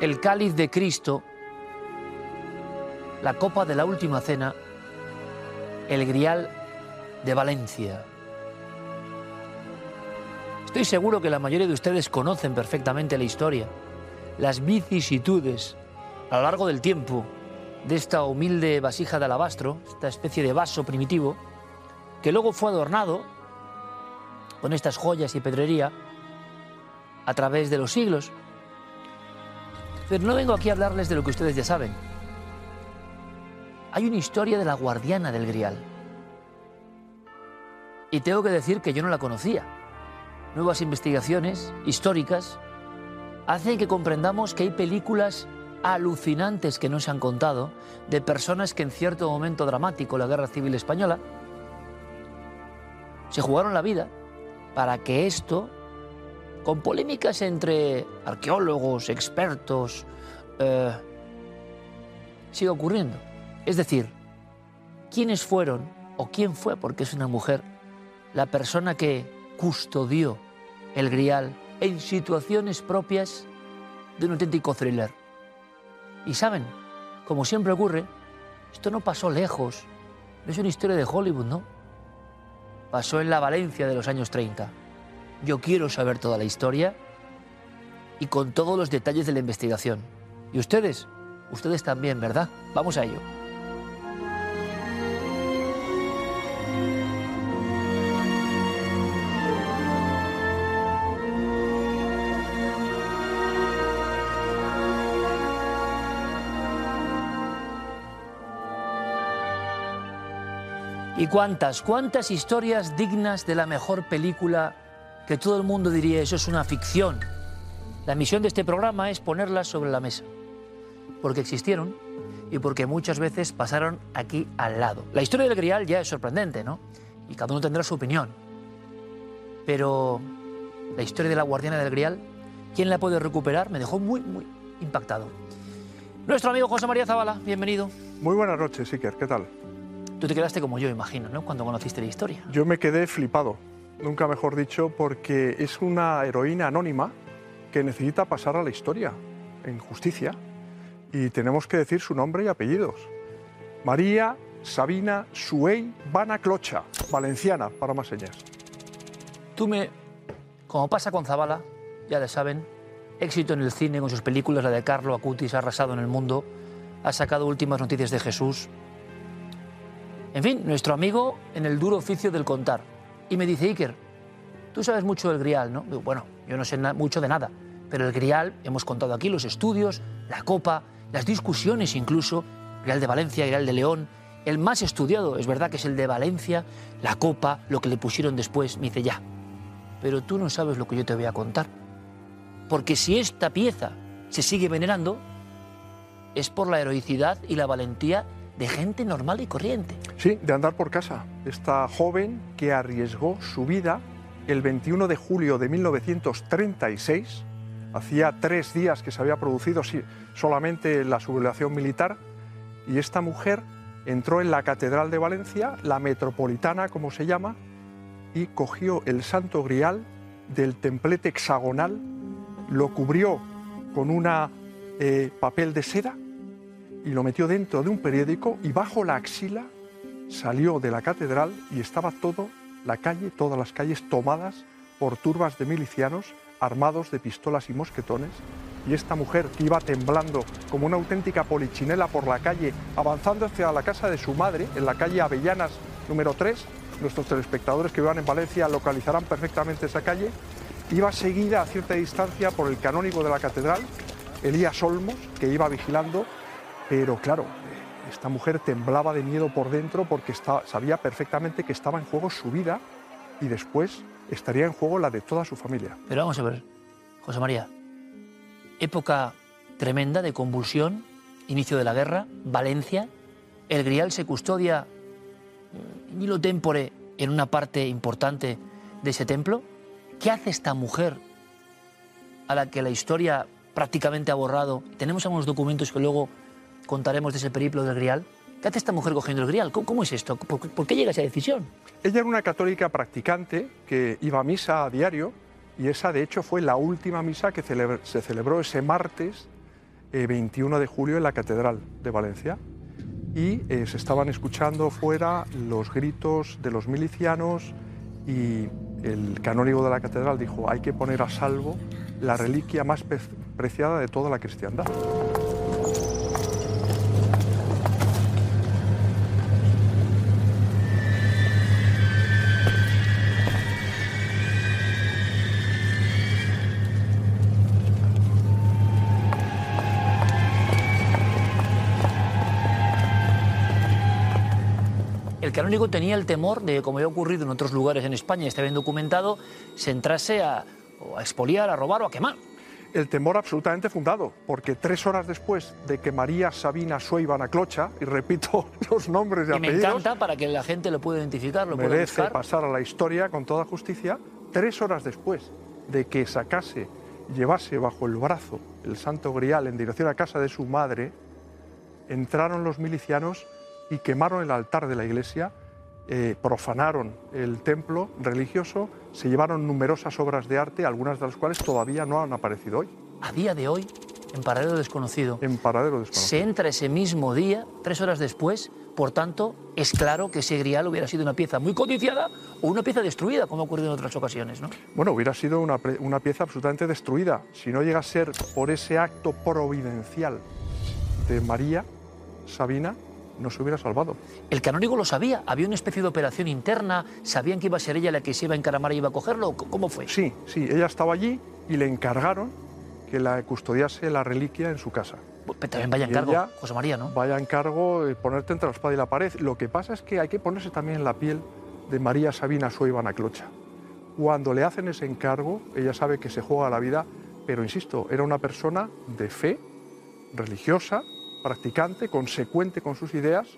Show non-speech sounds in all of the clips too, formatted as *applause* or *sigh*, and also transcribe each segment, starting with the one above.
El cáliz de Cristo, la copa de la última cena, el grial de Valencia. Estoy seguro que la mayoría de ustedes conocen perfectamente la historia, las vicisitudes a lo largo del tiempo de esta humilde vasija de alabastro, esta especie de vaso primitivo, que luego fue adornado con estas joyas y pedrería a través de los siglos. Pero no vengo aquí a hablarles de lo que ustedes ya saben. Hay una historia de la guardiana del Grial. Y tengo que decir que yo no la conocía. Nuevas investigaciones históricas hacen que comprendamos que hay películas alucinantes que no se han contado de personas que en cierto momento dramático, la Guerra Civil Española, se jugaron la vida para que esto con polémicas entre arqueólogos, expertos, eh, sigue ocurriendo. Es decir, ¿quiénes fueron o quién fue, porque es una mujer, la persona que custodió el grial en situaciones propias de un auténtico thriller? Y saben, como siempre ocurre, esto no pasó lejos, no es una historia de Hollywood, ¿no? Pasó en la Valencia de los años 30. Yo quiero saber toda la historia y con todos los detalles de la investigación. ¿Y ustedes? Ustedes también, ¿verdad? Vamos a ello. ¿Y cuántas, cuántas historias dignas de la mejor película que todo el mundo diría eso es una ficción? La misión de este programa es ponerlas sobre la mesa, porque existieron y porque muchas veces pasaron aquí al lado. La historia del Grial ya es sorprendente, ¿no? Y cada uno tendrá su opinión. Pero la historia de la guardiana del Grial, ¿quién la puede recuperar? Me dejó muy, muy impactado. Nuestro amigo José María Zavala, bienvenido. Muy buenas noches, Iker, ¿qué tal? Tú te quedaste como yo, imagino, ¿no? Cuando conociste la historia. Yo me quedé flipado, nunca mejor dicho, porque es una heroína anónima que necesita pasar a la historia en justicia y tenemos que decir su nombre y apellidos. María Sabina Suey Vana Clocha, valenciana, para más señas. Tú me, como pasa con Zavala, ya le saben, éxito en el cine con sus películas, la de Carlo Acutis, ha arrasado en el mundo, ha sacado últimas noticias de Jesús. En fin, nuestro amigo en el duro oficio del contar. Y me dice, Iker, tú sabes mucho del Grial, ¿no? Bueno, yo no sé mucho de nada, pero el Grial, hemos contado aquí los estudios, la copa, las discusiones incluso, Grial de Valencia, Grial de León, el más estudiado, es verdad que es el de Valencia, la copa, lo que le pusieron después, me dice, ya, pero tú no sabes lo que yo te voy a contar. Porque si esta pieza se sigue venerando, es por la heroicidad y la valentía de gente normal y corriente. Sí, de andar por casa. Esta joven que arriesgó su vida el 21 de julio de 1936. Hacía tres días que se había producido solamente la sublevación militar y esta mujer entró en la Catedral de Valencia, la metropolitana como se llama, y cogió el santo grial del templete hexagonal, lo cubrió con un eh, papel de seda y lo metió dentro de un periódico y bajo la axila salió de la catedral y estaba todo la calle, todas las calles tomadas por turbas de milicianos armados de pistolas y mosquetones. Y esta mujer que iba temblando como una auténtica polichinela por la calle, avanzando hacia la casa de su madre, en la calle Avellanas número 3, nuestros telespectadores que vivan en Valencia localizarán perfectamente esa calle, iba seguida a cierta distancia por el canónigo de la catedral, Elías Olmos, que iba vigilando, pero claro, esta mujer temblaba de miedo por dentro porque sabía perfectamente que estaba en juego su vida y después estaría en juego la de toda su familia. Pero vamos a ver, José María, época tremenda de convulsión, inicio de la guerra, Valencia, el grial se custodia ni lo tempore en una parte importante de ese templo. ¿Qué hace esta mujer a la que la historia prácticamente ha borrado? Tenemos algunos documentos que luego contaremos de ese periplo del Grial. ¿Qué hace esta mujer cogiendo el Grial? ¿Cómo, es esto? ¿Por, qué llega a esa decisión? Ella era una católica practicante que iba a misa a diario y esa de hecho fue la última misa que se celebró ese martes 21 eh, de julio en la Catedral de Valencia y eh, se estaban escuchando fuera los gritos de los milicianos y el canónigo de la catedral dijo hay que poner a salvo la reliquia más preciada de toda la cristiandad. El canónigo tenía el temor de, como ha ocurrido en otros lugares en España, está bien documentado, se entrase a, a expoliar, a robar o a quemar. El temor absolutamente fundado, porque tres horas después de que María Sabina Sueibana Clocha, y repito *laughs* los nombres y, y me encanta para que la gente lo pueda identificar, lo merece pueda pasar a la historia con toda justicia, tres horas después de que sacase, llevase bajo el brazo el Santo Grial en dirección a casa de su madre, entraron los milicianos y quemaron el altar de la iglesia, eh, profanaron el templo religioso, se llevaron numerosas obras de arte, algunas de las cuales todavía no han aparecido hoy. A día de hoy, en paradero desconocido. En paradero desconocido. Se entra ese mismo día, tres horas después, por tanto, es claro que ese grial hubiera sido una pieza muy codiciada o una pieza destruida, como ha ocurrido en otras ocasiones, ¿no? Bueno, hubiera sido una, una pieza absolutamente destruida. Si no llega a ser por ese acto providencial de María Sabina, no se hubiera salvado. El canónigo lo sabía, había una especie de operación interna, sabían que iba a ser ella la que se iba a encaramar y iba a cogerlo, ¿cómo fue? Sí, sí, ella estaba allí y le encargaron que la custodiase la reliquia en su casa. Pero también vaya encargo, José María, ¿no? Vaya encargo de ponerte entre la espada y la pared. Lo que pasa es que hay que ponerse también en la piel de María Sabina Sueibana Clocha. Cuando le hacen ese encargo, ella sabe que se juega la vida, pero insisto, era una persona de fe, religiosa, practicante, consecuente con sus ideas,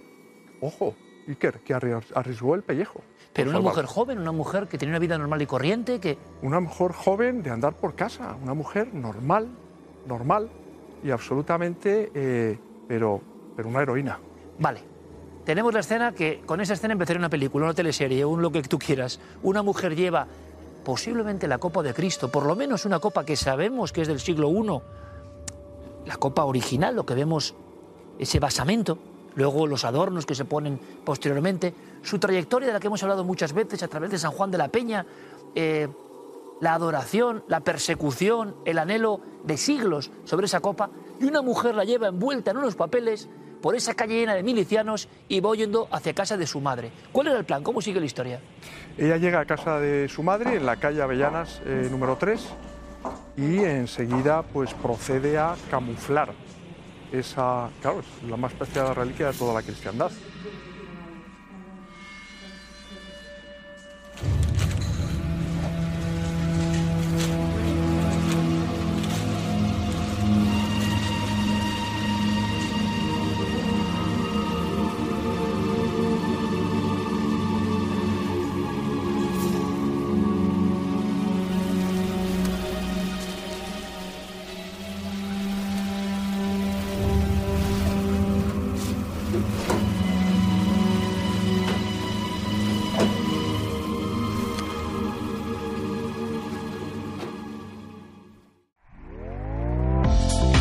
ojo, Iker, que arriesgó el pellejo. Pero una mujer joven, una mujer que tenía una vida normal y corriente, que... Una mujer joven de andar por casa, una mujer normal, normal y absolutamente, eh, pero, pero una heroína. Vale. Tenemos la escena que con esa escena empezaría una película, una teleserie, un lo que tú quieras. Una mujer lleva posiblemente la copa de Cristo, por lo menos una copa que sabemos que es del siglo I, la copa original, lo que vemos ese basamento, luego los adornos que se ponen posteriormente, su trayectoria de la que hemos hablado muchas veces a través de San Juan de la Peña, eh, la adoración, la persecución, el anhelo de siglos sobre esa copa, y una mujer la lleva envuelta en unos papeles por esa calle llena de milicianos y va yendo hacia casa de su madre. ¿Cuál era el plan? ¿Cómo sigue la historia? Ella llega a casa de su madre en la calle Avellanas eh, número 3 y enseguida pues procede a camuflar esa, claro, es la más preciada reliquia de toda la cristiandad.